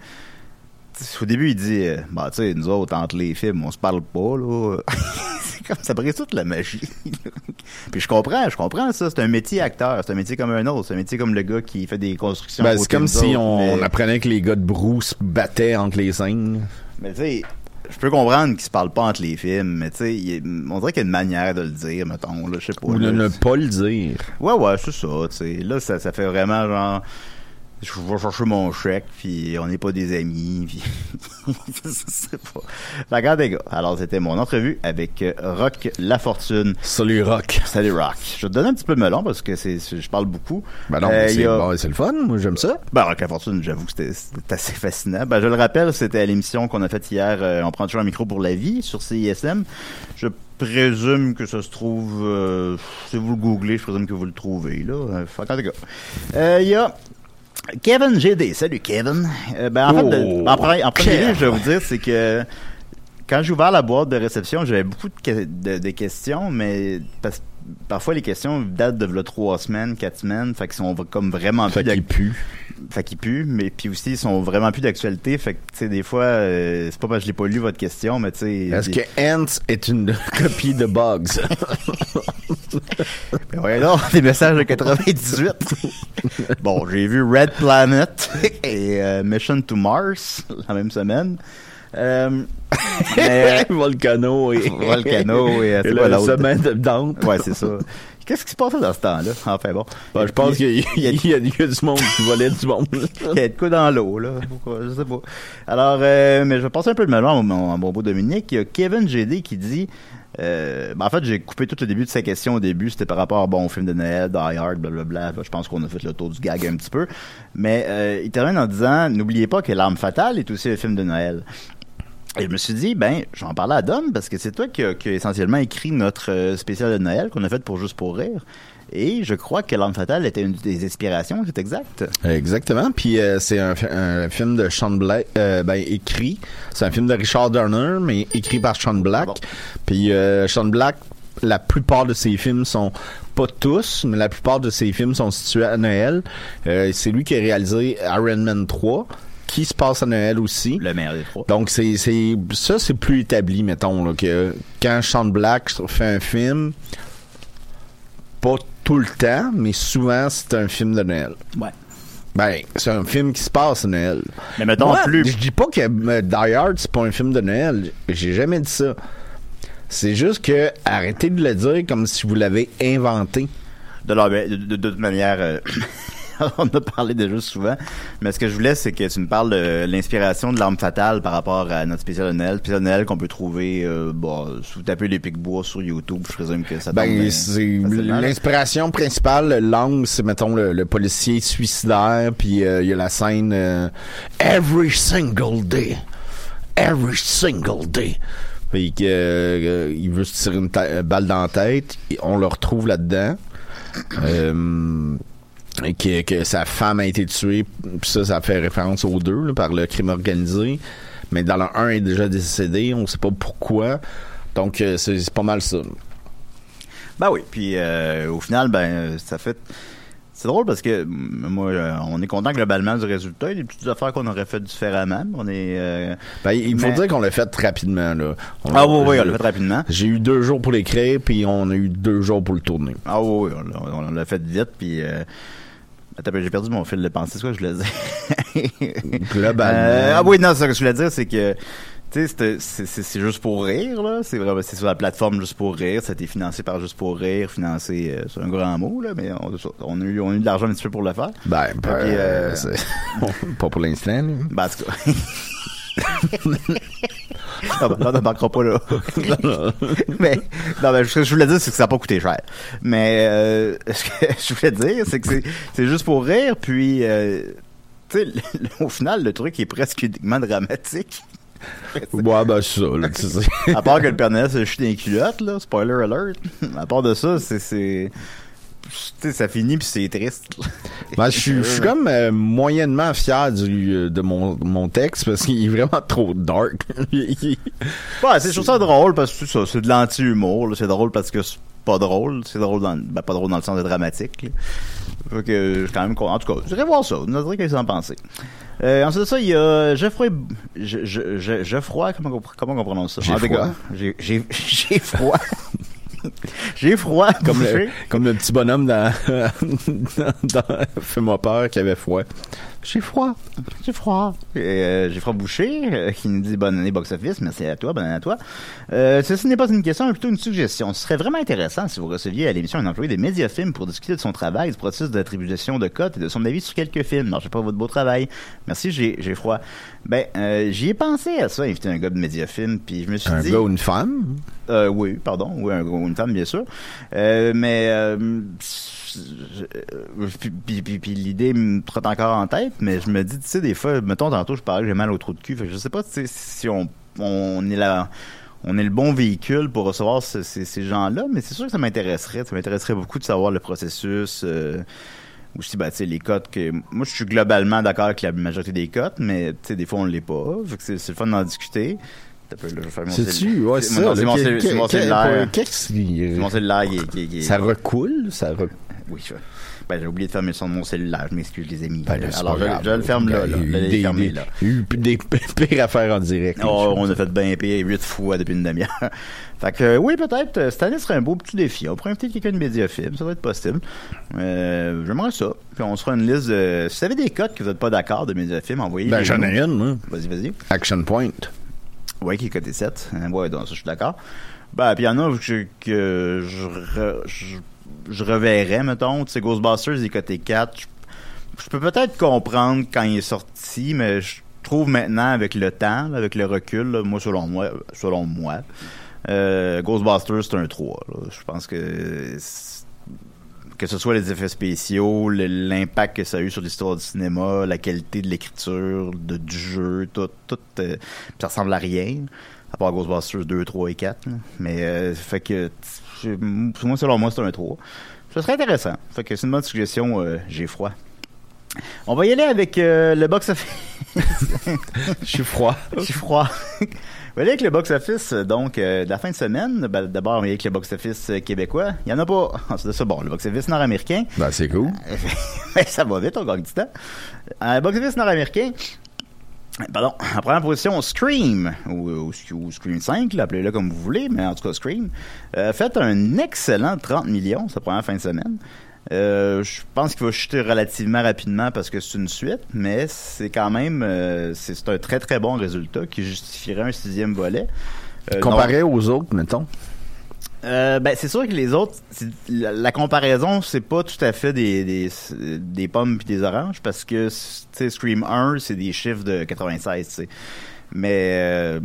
au début, il dit, euh, bah, tu sais, nous autres, entre les films, on se parle pas, là. c'est comme, ça brise toute la magie. Puis je comprends, je comprends ça. C'est un métier acteur. C'est un métier comme un autre. C'est un métier comme le gars qui fait des constructions. Ben, c'est comme si on, apprenait que les gars de Brou se battaient entre les scènes. Mais tu sais, je peux comprendre qu'ils se parlent pas entre les films, mais tu sais, on dirait qu'il y a une manière de le dire, mettons, là, je sais pas. Ou de ne pas le dire. Ouais, ouais, c'est ça, tu sais. Là, ça, ça fait vraiment genre. Je vais chercher mon chèque, puis on n'est pas des amis, puis. pas. Regarde, les gars. Alors, c'était mon entrevue avec euh, Rock Lafortune. Salut, Rock. Salut, Rock. Je vais te donner un petit peu de melon parce que c'est, je parle beaucoup. Ben non, Euh, c'est a- bon, c'est le fun. Moi, j'aime ça. ben, Rock La Fortune, j'avoue que c'était assez fascinant. Ben, je le rappelle, c'était à l'émission qu'on a faite hier, euh, On prend toujours un micro pour la vie, sur CISM. Je présume que ça se trouve, euh, si vous le googlez, je présume que vous le trouvez, là. Fait qu'en tout cas. Euh, Il y a Kevin GD. Salut, Kevin. Euh, ben, en fait, Oh, de- en, premier- en premier lieu, je vais vous dire, c'est que quand j'ai ouvert la boîte de réception, j'avais beaucoup de, que- de- de questions, mais parce- parfois les questions datent de là, trois semaines, quatre semaines, fait qu'ils sont comme vraiment Fait plus qu'il d'ac- pue. fait qu'ils puent, mais puis aussi ils sont vraiment plus d'actualité, fait que tu sais des fois euh, c'est pas parce que je l'ai pas lu votre question, mais tu sais Est-ce des- que Ant est une copie de Bugs? Ben ouais, non, des messages de 98. bon, j'ai vu Red Planet et euh, Mission to Mars la même semaine. Euh, mais, Volcano et... Volcano et, euh, et le semaine de Dante. ouais, c'est ça. Qu'est-ce qui se passait dans ce temps-là? Enfin bon. Ben, je pense qu'il y, a- y y du monde qui volait du monde. Il y a de quoi dans l'eau, là. Pourquoi? Je sais pas. Alors, euh, mais je vais passer un peu de melon à mon, à mon beau Dominique. Il y a Kevin GD qui dit, euh, ben, en fait, j'ai coupé tout le début de sa question au début. C'était par rapport bon, au film de Noël, Die Hard, blablabla. Je pense qu'on a fait le tour du gag un petit peu. Mais, euh, il termine en disant, n'oubliez pas que L'Arme Fatale est aussi un film de Noël. Et je me suis dit, ben, j'en parlais à Dom parce que c'est toi qui a, qui a essentiellement écrit notre euh, spécial de Noël qu'on a fait pour Juste pour rire. Et je crois que L'Arme Fatale était une des inspirations, c'est exact. Exactement. Puis euh, c'est un, fi- un film de Sean Black, euh, ben écrit. C'est un film de Richard Donner, mais écrit par Sean Black. Bon. Puis euh, Sean Black, la plupart de ses films sont pas tous, mais la plupart de ses films sont situés à Noël. Euh, c'est lui qui a réalisé Iron Man 3, qui se passe à Noël aussi. Le meilleur des trois. Donc c'est c'est ça c'est plus établi mettons là, que quand Sean Black fait un film pas tout le temps mais souvent c'est un film de Noël. Ouais. Ben, c'est un film qui se passe à Noël. Mais mettons Moi, plus. Je dis pas que euh, Die Hard c'est pas un film de Noël. J'ai jamais dit ça. C'est juste que arrêtez de le dire comme si vous l'avez inventé. De, leur- de, de- de toute manière, euh, on a parlé déjà souvent, mais ce que je voulais, c'est que tu me parles de l'inspiration de l'arme fatale par rapport à notre spécial de Noël. Spécial de Noël qu'on peut trouver, euh, bon, si vous tapez les pics bois sur YouTube, je présume que ça Ben, bien c'est l'inspiration principale, l'angle, c'est mettons le, le policier suicidaire, puis euh, il y a la scène euh, Every single day, every single day. Puis que, euh, il veut se tirer une balle dans la tête, et on le retrouve là-dedans. Euh, que, que sa femme a été tuée, puis ça, ça fait référence aux deux là, par le crime organisé. Mais dans le 1 est déjà décédé, on sait pas pourquoi. Donc euh, c'est pas mal ça. Ben oui, puis euh, au final, ben ça fait. C'est drôle parce que moi, euh, on est content globalement du résultat. Il y a des petites affaires qu'on aurait fait différemment. On est. euh, Ben, il faut Mais- dire qu'on l'a fait rapidement. Là. On- Ah oui, oui, on l'a fait rapidement. J'ai eu deux jours pour l'écrire, puis on a eu deux jours pour le tourner. Ah oui, oui, on l'a- on l'a fait vite, puis. Euh, attends, j'ai perdu mon fil de pensée. C'est quoi que je voulais dire? Globalement. Euh, ah oui, non, ce que je voulais dire, c'est que. Tu sais, c'est- juste pour rire, là. C'est vraiment, c'est sur la plateforme juste pour rire. Ça a été financé par juste pour rire. Financé, euh, c'est un grand mot, là, mais on, on a eu, on a eu de l'argent un petit peu pour le faire. Ben, ben, euh, pas pour l'instant. là. Ben, en tout cas. non, ben, on n'embarquera pas là. mais, non, ben, ce que je voulais dire, c'est que ça n'a pas coûté cher. Mais, euh, ce que je voulais dire, c'est que c'est- juste pour rire, puis, euh, tu sais, au final, le truc est presque uniquement dramatique. Ouais, ben, c'est ça. Là, tu sais. À part que le Père Noël se chute dans les culottes, là, spoiler alert. À part de ça, c'est, ça finit puis c'est triste. Ben, je suis- je suis comme euh, moyennement fier du, euh, de mon, mon texte parce qu'il est vraiment trop dark. Il- il- Ouais, c'est je trouve ça drôle parce que c'est ça, c'est de l'anti-humour. là. C'est drôle parce que c'est pas drôle. C'est drôle dans, ben, pas drôle dans le sens de dramatique. là. Fait que je suis quand même. En tout cas, j'irai voir ça. Vous qu'est-ce que vous en pensez. Euh, ensuite de ça, il y a Geoffroy, Je- Je- Je- Geoffroy, comment, on- comment on prononce ça? J'ai froid. cas, J'ai, j'ai, j'ai froid. j'ai froid. comme, le, bouché. comme le petit bonhomme dans, dans, dans Fais-moi peur qui avait froid. J'ai froid. J'ai froid. Et, euh, j'ai froid bouché, euh, qui nous dit bonne année box-office. Merci à toi, bonne année à toi. Euh, ceci n'est pas une question, mais plutôt une suggestion. Ce serait vraiment intéressant si vous receviez à l'émission un employé des Médiafilms pour discuter de son travail, du processus d'attribution de cotes et de son avis sur quelques films. Non, je sais pas votre beau travail. Merci, j'ai, j'ai froid. Ben, euh, j'y ai pensé à ça, inviter un gars de Médiafilm, puis je me suis Un dit... gars ou une femme? Euh, oui, pardon, oui, un, ou une femme, bien sûr. Euh, mais euh, puis, l'idée me trotte encore en tête, mais je me dis, tu sais, des fois, mettons, tantôt, je parlais que j'ai mal au trou de cul. Fait que je sais pas si on, est là. On est le bon véhicule pour recevoir ce- ces, gens-là, mais c'est sûr que ça m'intéresserait. Ça m'intéresserait beaucoup de savoir le processus. Euh, aussi, ben, les cotes que. Moi, je suis globalement d'accord avec la majorité des cotes, mais, des fois, on ne l'est pas. C'est le fun d'en discuter. C'est-tu? Ouais, C'est ça. c'est mon cellulaire- c'est mon cellulaire. Qu'est-ce qui- est- Ça recoule? Ça Oui, je... ben, j'ai oublié de fermer le son de mon cellulaire. Je m'excuse, les amis. Ben, Alors, je, le ferme là. là. Je l'ai des- fermé là. il y a eu des pires affaires en direct. Oh, on a fait bien pire huit fois depuis une demi-heure. fait que, euh, oui, peut-être, euh, cette année serait un beau petit défi. On pourrait inviter quelqu'un de Mediafilm, ça va être possible. Euh, J'aimerais ça. Puis on se fera une liste de... Si vous avez des codes que vous n'êtes pas d'accord de Mediafilm, envoyez Ben, j'en ai une, moi. Vas-y, vas-y. Action Point. Ouais, qui est côté 7. Hein, ouais, donc ça, je suis d'accord. Ben, puis il y en a que, que je, re- je, je reverrais, mettons. Tu sais, Ghostbusters, il est côté 4. Je, peux peut-être comprendre quand il est sorti, mais je trouve maintenant, avec le temps, avec le recul, moi, selon moi, selon moi, euh, Ghostbusters, c'est un 3. là. Je pense que... que ce soit les effets spéciaux, l'impact que ça a eu sur l'histoire du cinéma, la qualité de l'écriture, du jeu, tout, tout, euh, ça ressemble à rien, à part Ghostbusters 2, 3 et 4. là. Mais, euh, fait que, moi, selon moi, c'est un 3. Ce serait intéressant. Fait que c'est une bonne suggestion, euh, j'ai froid. On va y aller avec euh, le box-office. Je suis froid. Je suis froid. Aller avec le box-office, euh, donc, euh, de la fin de semaine. Ben, D'abord, avec le box-office euh, québécois. Il y en a pas. Ensuite de ça, bon, le box-office nord-américain. Ben, c'est cool. Ben, ça va vite, on gagne du temps. Euh, box-office nord-américain. Pardon. En première position, Scream, ou, Scream 5, là, appelez-le comme vous voulez, mais en tout cas, Scream, euh, fait un excellent 30 millions sa première fin de semaine. Euh, je pense qu'il va chuter relativement rapidement parce que c'est une suite, mais c'est quand même euh, c'est un très très bon résultat qui justifierait un sixième volet. Euh, Comparé aux autres, mettons. ben, c'est sûr que les autres, la, la comparaison, c'est pas tout à fait des, des, des pommes puis des oranges parce que, Scream 1, c'est des chiffres de 96, tu sais. Mais,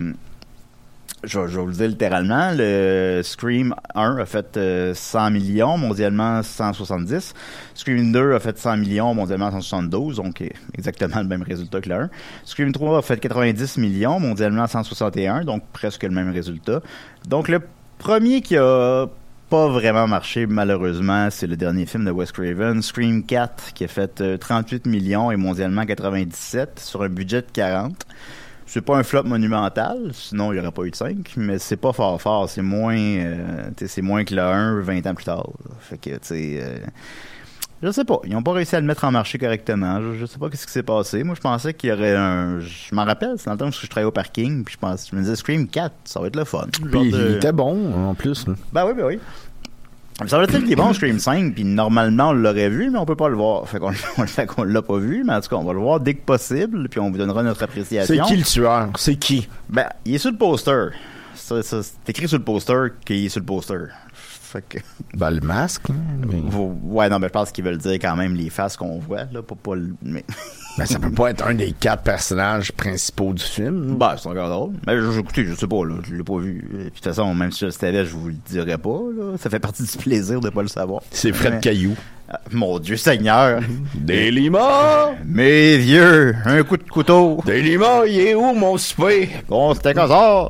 je, vous le dire littéralement, le Scream 1 a fait euh, 100 millions, mondialement 170. Scream 2 a fait 100 millions, mondialement 172, donc euh, exactement le même résultat que le 1. Scream 3 a fait 90 millions, mondialement 161, donc presque le même résultat. Donc le premier qui a pas vraiment marché malheureusement, c'est le dernier film de Wes Craven, Scream 4, qui a fait euh, 38 millions et mondialement 97 sur un budget de 40. C'est pas un flop monumental, sinon il n'y aurait pas eu de 5, mais c'est pas fort fort, c'est moins euh, c'est moins que le 1 20 ans plus tard. là. Fait que tu sais euh, je sais pas, ils ont pas réussi à le mettre en marché correctement. Je, je sais pas qu'est-ce qui s'est passé. Moi je pensais qu'il y aurait un je m'en rappelle, c'est dans le temps où je travaillais au parking, puis je pense je me disais Scream 4, ça va être le fun. Puis de- il était bon, en plus. là. ben oui, ben oui. Ça veut dire qu'il est bon, Scream 5, puis normalement, on l'aurait vu, mais on peut pas le voir. Fait qu'on qu'on l'a pas vu, mais en tout cas, on va le voir dès que possible, puis on vous donnera notre C'est appréciation. qui le tueur? C'est qui? Ben, il est sur le poster. C'est écrit sur le poster qu'il est sur le poster. Fait que... Ben, le masque. Mais- Ouais, non, mais je pense qu'ils veulent dire quand même les faces qu'on voit, là, pas, pas le... Mais... Ben, ça peut pas être un des quatre personnages principaux du film. Ben, c'est encore drôle. Mais je- écoutez, je sais pas, là, je l'ai pas vu. Et puis, de toute façon, même si je le savais, je vous le dirais pas, là. Ça fait partie du plaisir de pas le savoir. C'est Fred Mais- Caillou. Ah, Mon Dieu Seigneur! Des limons! Mes vieux, un coup de couteau. Des limons, il est où mon souper? Bon, c'était comme ça.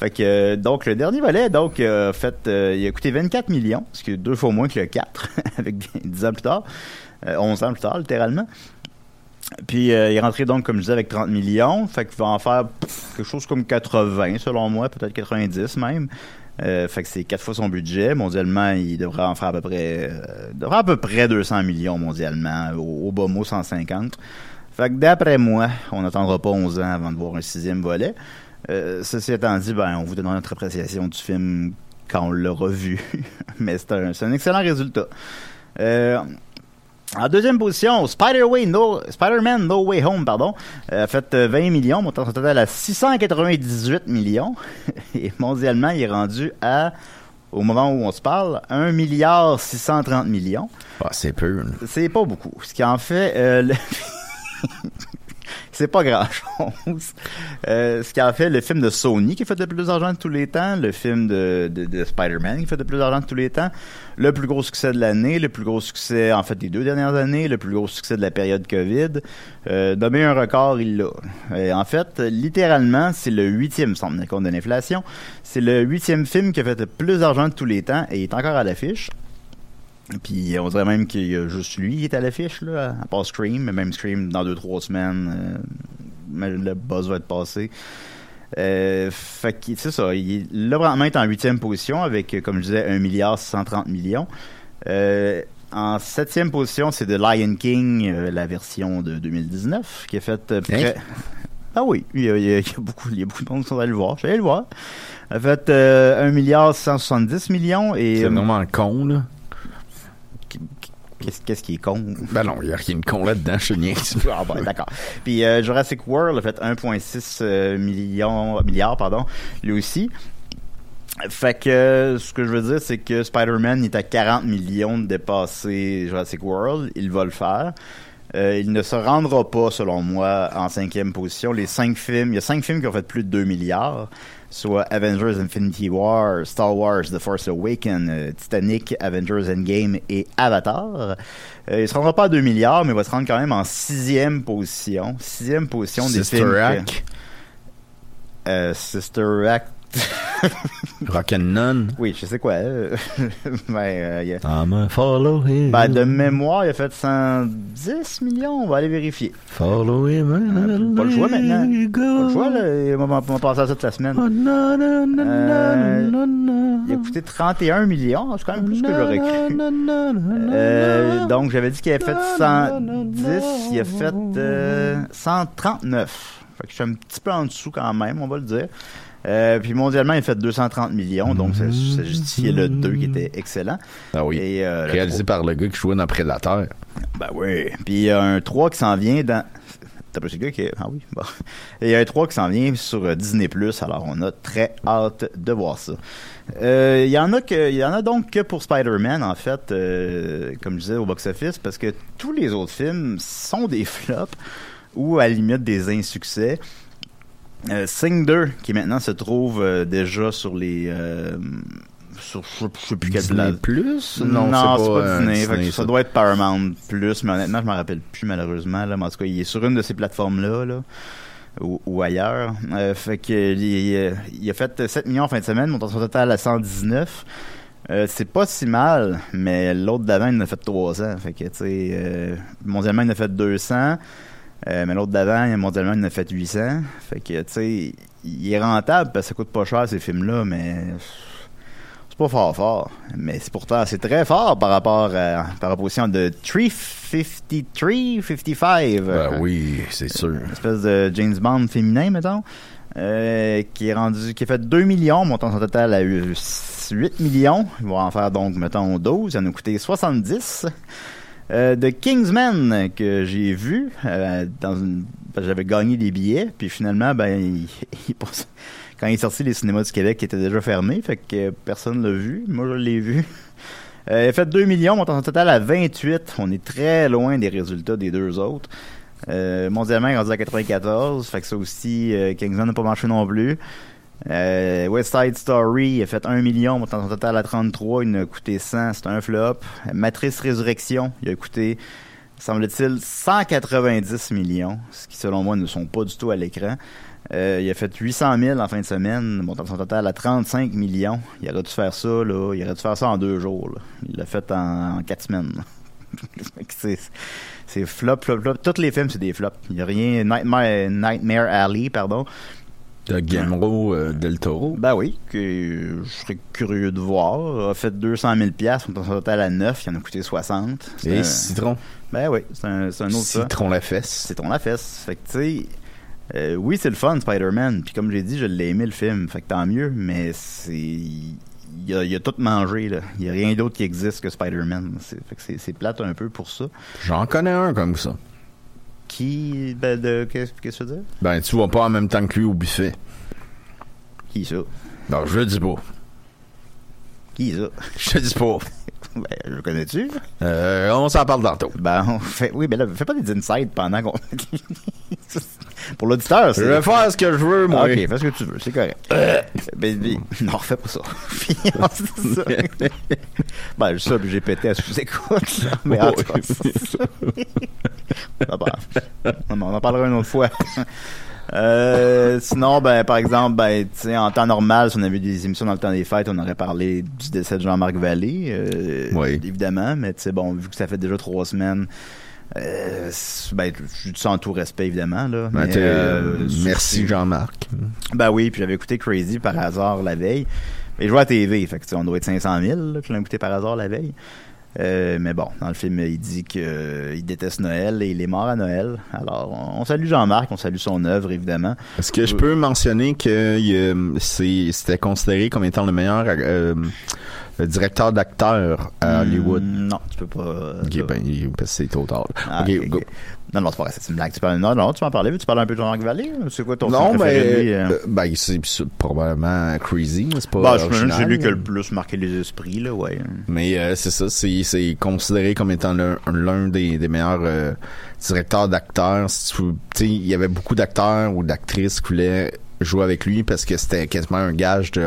Fait que, euh, donc, le dernier volet, donc, euh, fait, euh, il a coûté 24 millions, ce qui est deux fois moins que le 4, avec 10 ans plus tard, euh, 11 ans plus tard, littéralement. Puis, euh, il est rentré, donc, comme je disais, avec 30 millions, fait qu'il va en faire quelque chose comme 80, selon moi, peut-être 90 même. Euh, fait que c'est quatre fois son budget. Mondialement, il devrait en faire à peu près, euh, devrait à peu près 200 millions mondialement, au, bas mot 150. Fait que d'après moi, on n'attendra pas 11 ans avant de voir un sixième volet. Ceci étant dit, ben, on vous donnera notre appréciation du film quand on l'aura vu. Mais c'est un, un excellent résultat. Euh, en deuxième position, No, Spider-Man No Way Home, pardon, euh, a fait euh, 20 millions, montant son total à 698 millions. Et mondialement, il est rendu à, au moment où on se parle, 1 milliard 630 millions. Ah, c'est peu. C'est pas beaucoup. Ce qui en fait, euh, le- c'est pas grand chose. ce qui en fait le film de Sony qui a fait le plus d'argent de tous les temps, le film de, de, de Spider-Man qui a fait le plus d'argent de tous les temps, le plus gros succès de l'année, le plus gros succès en fait des deux dernières années, le plus gros succès de la période Covid. Euh, un record, il l'a. Euh, en fait, littéralement, c'est le huitième, sans tenir compte de l'inflation, c'est le huitième film qui a fait le plus d'argent de tous les temps et il est encore à l'affiche. Puis on dirait même qu'il y a juste lui qui est à l'affiche, là, à part Scream, mais même Scream dans deux, trois semaines, euh, le buzz va être passé. Euh, fait que c'est ça, il est, là vraiment est en huitième position avec, euh, comme je disais, 1 milliard 630 millions. Euh, en septième position, c'est The Lion King, euh, la version de 2019, qui a fait euh, près... Ah oui, il y, a, il y beaucoup, il y a beaucoup de monde qui sont allés le voir. J'allais le voir. A fait euh, 1 milliard 170 millions et... C'est vraiment con, là. Qu'est-ce qu'est-ce qui est con? Ben non, il n'y a rien de con là-dedans, je niaise. Ah bon, d'accord. Puis euh, Jurassic World a fait 1,6 euh, millions milliards, pardon, lui aussi. Fait que ce que je veux dire, c'est que Spider-Man est à 40 millions de dépasser Jurassic World. Il va le faire. Euh, il ne se rendra pas, selon moi, en cinquième position. Les cinq films, il y a cinq films qui ont fait plus de 2 milliards, soit Avengers Infinity War, Star Wars The Force Awakens, Titanic, Avengers Endgame et Avatar. Euh, il se rendra pas à 2 milliards, mais il va se rendre quand même en sixième position. Sixième position des Sister films. Act, Euh, Sister Act. Rock'n'None. Oui, je sais quoi. euh, ben, euh, il y a- I'm a follow him. ben, de mémoire, il a fait 110 millions. On va aller vérifier. Follow him. Euh, pas le choix maintenant. Go. Pas le choix, là. On va, passer à ça toute la semaine. Oh, na, na, na, Euh, Il a coûté 31 millions. C'est quand même plus que j'aurais cru. Euh, donc, j'avais dit qu'il avait fait 110. Il a fait euh, 139. Fait que je suis un petit peu en dessous quand même, on va le dire. Euh, puis mondialement, il a fait 230 millions, donc ça, ça justifiait le 2 qui était excellent. Ah oui. Et, euh, le Réalisé par le gars qui jouait dans Predator. Ben oui. Puis il y a un 3 qui s'en vient dans. T'as pas ce gars qui. Ah oui, bon. Et il y a un 3 qui s'en vient sur euh, Disney alors on a très hâte de voir ça. Euh, Il y en a que, il y en a donc que pour Spider-Man en fait, euh, comme je disais au box-office, parce que tous les autres films sont des flops ou à la limite des insuccès. Euh, Sing 2, qui maintenant se trouve euh, déjà sur les. euh, sur je sais- plus quelle Disney Plus? non, c'est pas, euh, Disney. Fait que ça. doit être Paramount Plus, mais honnêtement, je m'en rappelle plus malheureusement. Là. Mais en tout cas, il est sur une de ces plateformes-là, là, ou, ou ailleurs. Fait que il, il- il a fait 7 millions en fin de semaine, montant son total à 119. Euh, c'est pas si mal, mais l'autre d'avant, il en a fait 300. Fait que, tu sais, euh, mondialement, il en a fait 200. Euh, mais l'autre d'avant, mondialement, il en a fait 800. Fait que, tu sais, il est rentable parce que ça coûte pas cher, ces films-là, mais c'est pas fort fort. Mais c'est pourtant, c'est très fort par rapport à, par opposition de 353, 55. Ben oui, c'est sûr. Une espèce de James Bond féminin, mettons. euh, qui est rendu, qui a fait 2 millions, montant son total à 8 millions. Il va en faire donc, mettons, 12. Ça nous a coûté 70. Euh, de Kingsman que j'ai vu euh, dans une que j'avais gagné des billets puis finalement ben il, quand il est sorti les cinémas du Québec étaient déjà fermés fait que personne l'a vu. Moi je l'ai vu. Euh, il a fait 2 millions montant son total à 28 on est très loin des résultats des deux autres. Mondialement il est rendu à 94 fait que ça aussi Kingsman n'a pas marché non plus euh, West Side Story a fait 1 million, montant son total à 33, il a coûté 100, c'est un flop. Matrice Résurrection, il a coûté, semble-t-il, 190 millions, ce qui selon moi ne sont pas du tout à l'écran. Euh, il a fait 800 000 en fin de semaine, montant son total à 35 millions. Il aurait dû faire ça, là, il aurait dû faire ça en deux jours. Il l'a fait en, quatre semaines. C'est flop, flop, flop. Tous les films, c'est des flops. Il n'y a rien. Nightmare, Nightmare Alley, pardon. De Guillermo euh, del Toro. Ben oui, que je serais curieux de voir. A fait 200 000 pièces, on total à 9, il en a coûté 60. C'est Et un- Citron. Ben oui, c'est un, c'est un autre ça. Citron la fesse. C'est ton la fesse. Fait que tu sais, euh, oui c'est le fun Spider-Man, puis comme j'ai dit, je l'ai aimé le film, fait que tant mieux, mais c'est il y a, il a tout mangé là. Il y a rien d'autre qui existe que Spider-Man. C'est, fait que c'est, c'est plate un peu pour ça. J'en connais un comme ça. Qui ben de qu'est-ce que tu veux dire? Ben, tu vas pas en même temps que lui au buffet. Qui ça? Non, je le dis pas. Qui ça? Je te dis pas. Ben je le connais-tu? Euh, on s'en parle tantôt. Ben, on fait, oui, ben là, fais pas des insides pendant qu'on. Pour l'auditeur, Je c'est. vais faire ce que je veux, moi. Ah, ok, fais ce que tu veux, c'est correct. ben, ben, non, fais pas ça. Ça. ben, ça, puis j'ai pété à sous-écoute, là. Mais en tout cas. Ah, ben, on en parlera une autre fois. Euh, sinon, ben, par exemple, ben, en temps normal, si on avait eu des émissions dans le temps des fêtes, on aurait parlé du décès de Jean-Marc Vallée, euh, Oui. évidemment, mais bon, vu que ça fait déjà trois semaines, euh, ben, en tout respect, évidemment, là. Ben, mais, t'es- euh, merci Jean-Marc. ben oui, puis j'avais écouté Crazy par hasard la veille. Et je vois à TV, fait que on doit être 500 000 là, que je l'ai écouté par hasard la veille. Euh, mais bon, dans le film, il dit qu'il déteste Noël et il est mort à Noël. Alors, on, salue Jean-Marc, on salue son œuvre, évidemment. Est-ce que je peux mentionner que euh, c'était considéré comme étant le meilleur euh, le directeur d'acteur à Hollywood? Mm, Non, tu peux pas. euh, Ok, ben, c'est trop tard. Ah. Non, non, c'est pas vrai, c'est une blague. Tu parles, non, non, tu m'en parlais, tu parles un peu de Jean-Marc Vallée? C'est quoi ton Non, mais euh? euh, ben, c'est probablement Crazy, mais c'est pas. Bah, original, c'est lui qui a le plus marqué les esprits, là, ouais. Mais euh, c'est ça, c'est considéré comme étant l'un des, des meilleurs euh, directeurs d'acteurs. Si tu sais, il y avait beaucoup d'acteurs ou d'actrices qui voulaient jouer avec lui parce que c'était quasiment un gage de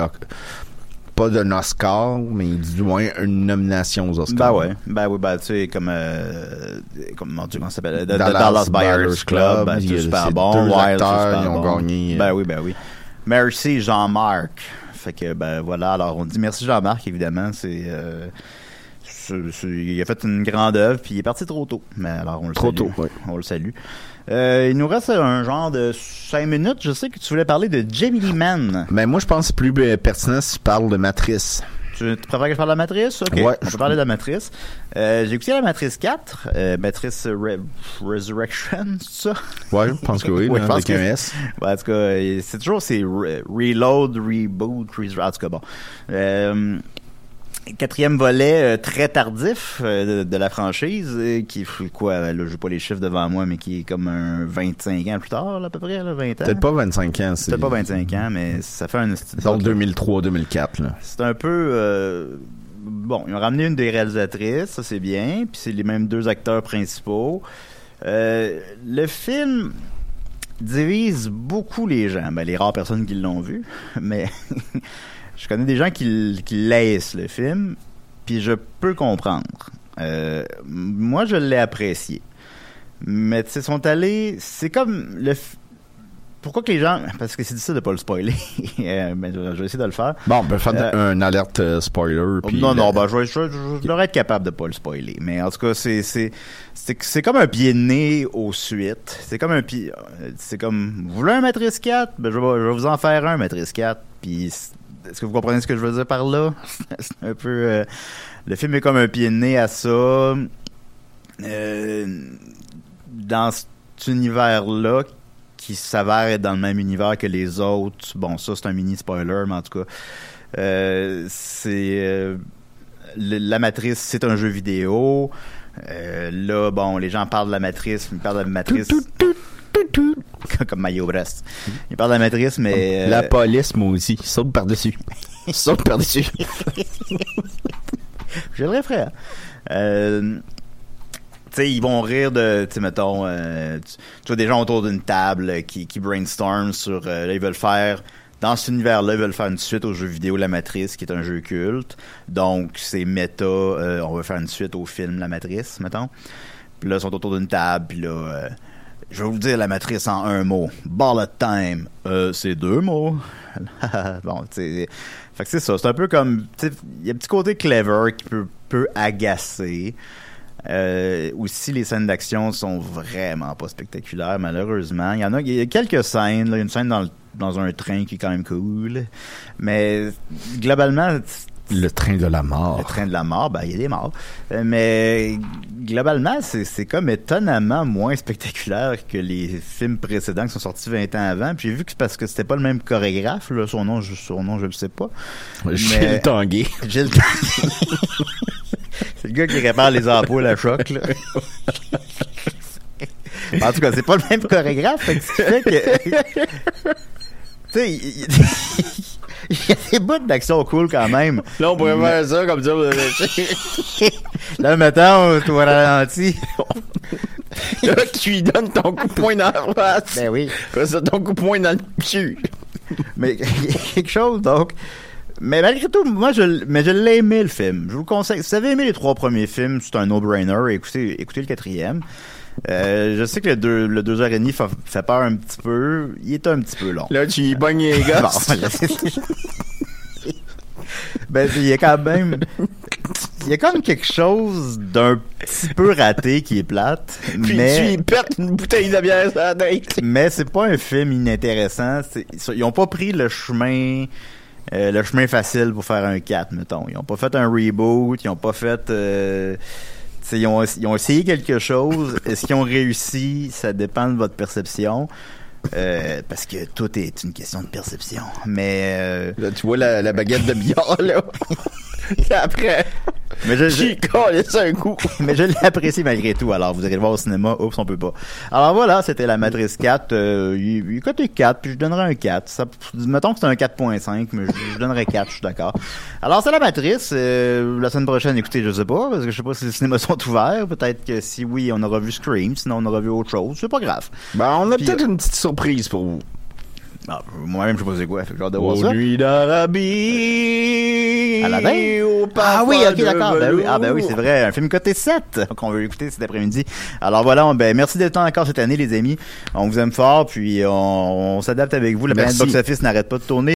pas d'un Oscar, mais du moins une nomination aux Oscars. Ben ouais, ben oui, ben tu sais, comme, euh, comment ça s'appelle? Dallas Dallas Buyers Buyers Club, ben, c'est super bon. deux acteurs, ils ont bon. gagné, Ben euh, oui, ben oui. Merci Jean-Marc. Fait que, ben voilà, alors on dit merci Jean-Marc, évidemment, c'est... Euh, il a fait une grande œuvre, puis il est parti trop tôt. Mais alors, on le Trop salue. tôt, ouais. On le salue. Euh, il nous reste un genre de 5 minutes. Je sais que tu voulais parler de Jamie Lee Mann. Mais moi, je pense que c'est plus euh, pertinent si tu parles de Matrice. Tu, tu préfères que je parle de la Matrice? Ok, Ouais, on je- peut parler de la Matrice. Euh, j'ai écouté la Matrice 4, euh, Matrice Re- Resurrection, c'est ça? Ouais, je pense que oui, Ouais, je pense avec que- un S. Ouais, en tout cas, euh, c'est toujours c'est re- reload, reboot, re- en tout cas bon. Euh, quatrième volet euh, très tardif euh, de, de la franchise, euh, qui quoi, là, j'ai pas les chiffres devant moi, mais qui est comme un 25 ans plus tard, là, à peu près, là, 20 ans. Peut-être pas 25 ans. c'est- Peut-être pas 25 ans, mais ça fait un... Disons 2003-2004, là. C'est un peu... bon, ils ont ramené une des réalisatrices, ça c'est bien, puis c'est les mêmes deux acteurs principaux. Le film divise beaucoup les gens, ben, les rares personnes qui l'ont vu, mais je connais des gens qui, qui laissent le film, puis je peux comprendre. Euh, moi, je l'ai apprécié. Mais sais, sont allés... C'est comme le... f- Pourquoi que les gens... Parce que c'est difficile de pas le spoiler, euh, mais je vais essayer de le faire. Bon, on peut faire Euh, un alerte euh, spoiler. puis non, non, ben, je, vais- je, vais- je devrais être capable de pas le spoiler. Mais en tout cas, c'est, c'est, comme un pied de nez aux suites. C'est comme un pied, c'est comme, vous voulez un Matrice 4? Ben, je vais, je vais vous en faire un Matrice 4. Puis, est-ce que vous comprenez ce que je veux dire par là? c'est un peu, euh, le film est comme un pied de nez à ça. Euh, dans cet univers-là, qui s'avère être dans le même univers que les autres. Bon, ça, c'est un mini spoiler, mais en tout cas, euh, c'est la matrice, c'est un jeu vidéo. Là, bon, les gens parlent de la matrice, ils parlent de la matrice. Comme Mario Brest. Ils parlent de la matrice, mais. euh, La police, moi aussi. Saute par-dessus. Saute par-dessus. J'ai le frère. Euh, tu sais, ils vont rire de, tu mettons, euh, tu, tu vois des gens autour d'une table qui, qui brainstorm sur, euh, là, ils veulent faire, dans cet univers-là, ils veulent faire une suite au jeu vidéo La Matrice, qui est un jeu culte. Donc, c'est méta, euh, on veut faire une suite au film La Matrice, mettons. Puis là, ils sont autour d'une table, puis là, je vais vous dire La Matrice en un mot. Ball time. Euh, c'est deux mots. bon, que c'est ça. C'est un peu comme, il y a un petit côté clever qui peut, peut agacer. Euh, aussi, les scènes d'action sont vraiment pas spectaculaires, malheureusement. Il y en a, y a quelques scènes. là. Une scène dans, dans un train qui est quand même cool. Mais globalement, Le train de la le mort. train de la mort, ben, il y a des morts. Euh, Mais globalement, c'est comme étonnamment moins spectaculaire que les films précédents qui sont sortis 20 ans avant. Puis j'ai vu que c'est parce que c'était pas le même chorégraphe. Là, son nom, je, son nom, je le sais pas. Gilles Tanguay. Gilles C'est le gars qui répare les ampoules à choc, là. en tout cas, c'est pas le même chorégraphe, fait que que... tu sais, il il- y a des bouts d'action cool quand même. Là, on pourrait faire ça comme dire. Là, mettons, toi ralenti. Là, tu lui donnes ton coup de poing dans la face. Ben oui. Ton coup de poing dans le cul. Mais quelque chose, donc. Mais malgré tout, moi, je, mais je l'ai aimé, le film. Je vous le conseille. Si vous avez aimé les trois premiers films, c'est un no-brainer. Écoutez, écoutez le quatrième. Euh, je sais que le deux, le deux heures et demie fait, fait peur un petit peu. Il est un petit peu long. Là, tu y bognes les gars. C'est- ben, il y a quand même, il y a quand même quelque chose d'un petit peu raté qui est plate. Puis mais... tu y pètes une bouteille de bière sur la tête. Mais c'est pas un film inintéressant. Ils ont pas pris le chemin euh, le chemin facile pour faire un 4, mettons. Ils ont pas fait un reboot, ils ont pas fait... euh, ont, ils ont essayé quelque chose. Est-ce qu'ils ont réussi? Ça dépend de votre perception. Euh, parce que tout est une question de perception. Mais... euh, Là, tu vois la, la baguette de billard, là. Après, Mais je, un coup. mais je l'ai apprécié malgré tout. Alors, vous irez le voir au cinéma. Oups, on peut pas. Alors voilà, c'était la Matrice 4. Euh, il, il coté 4, puis je donnerais un 4. Ça, mettons que c'est un 4.5, mais je, je donnerais 4, je suis d'accord. Alors, c'est la Matrice. Euh, la semaine prochaine, écoutez, je sais pas, parce que je sais pas si les cinémas sont ouverts. Peut-être que si oui, on aura vu Scream, sinon on aura vu autre chose. C'est pas grave. Ben, on a peut-être une petite surprise pour vous. Ah, Moi-même, je sais pas c'est quoi. Fait que j'ai hâte de voir Aux ça. nuits d'Arabie. Aladdin? au Ah oui, ok, d'accord. Ben oui, ah ben oui, c'est vrai. Un film côté 7 qu'on veut écouter cet après-midi. Alors voilà, on- ben merci d'être là encore cette année, les amis. On vous aime fort, puis on, on s'adapte avec vous. La planète Merci. box-office n'arrête pas de tourner.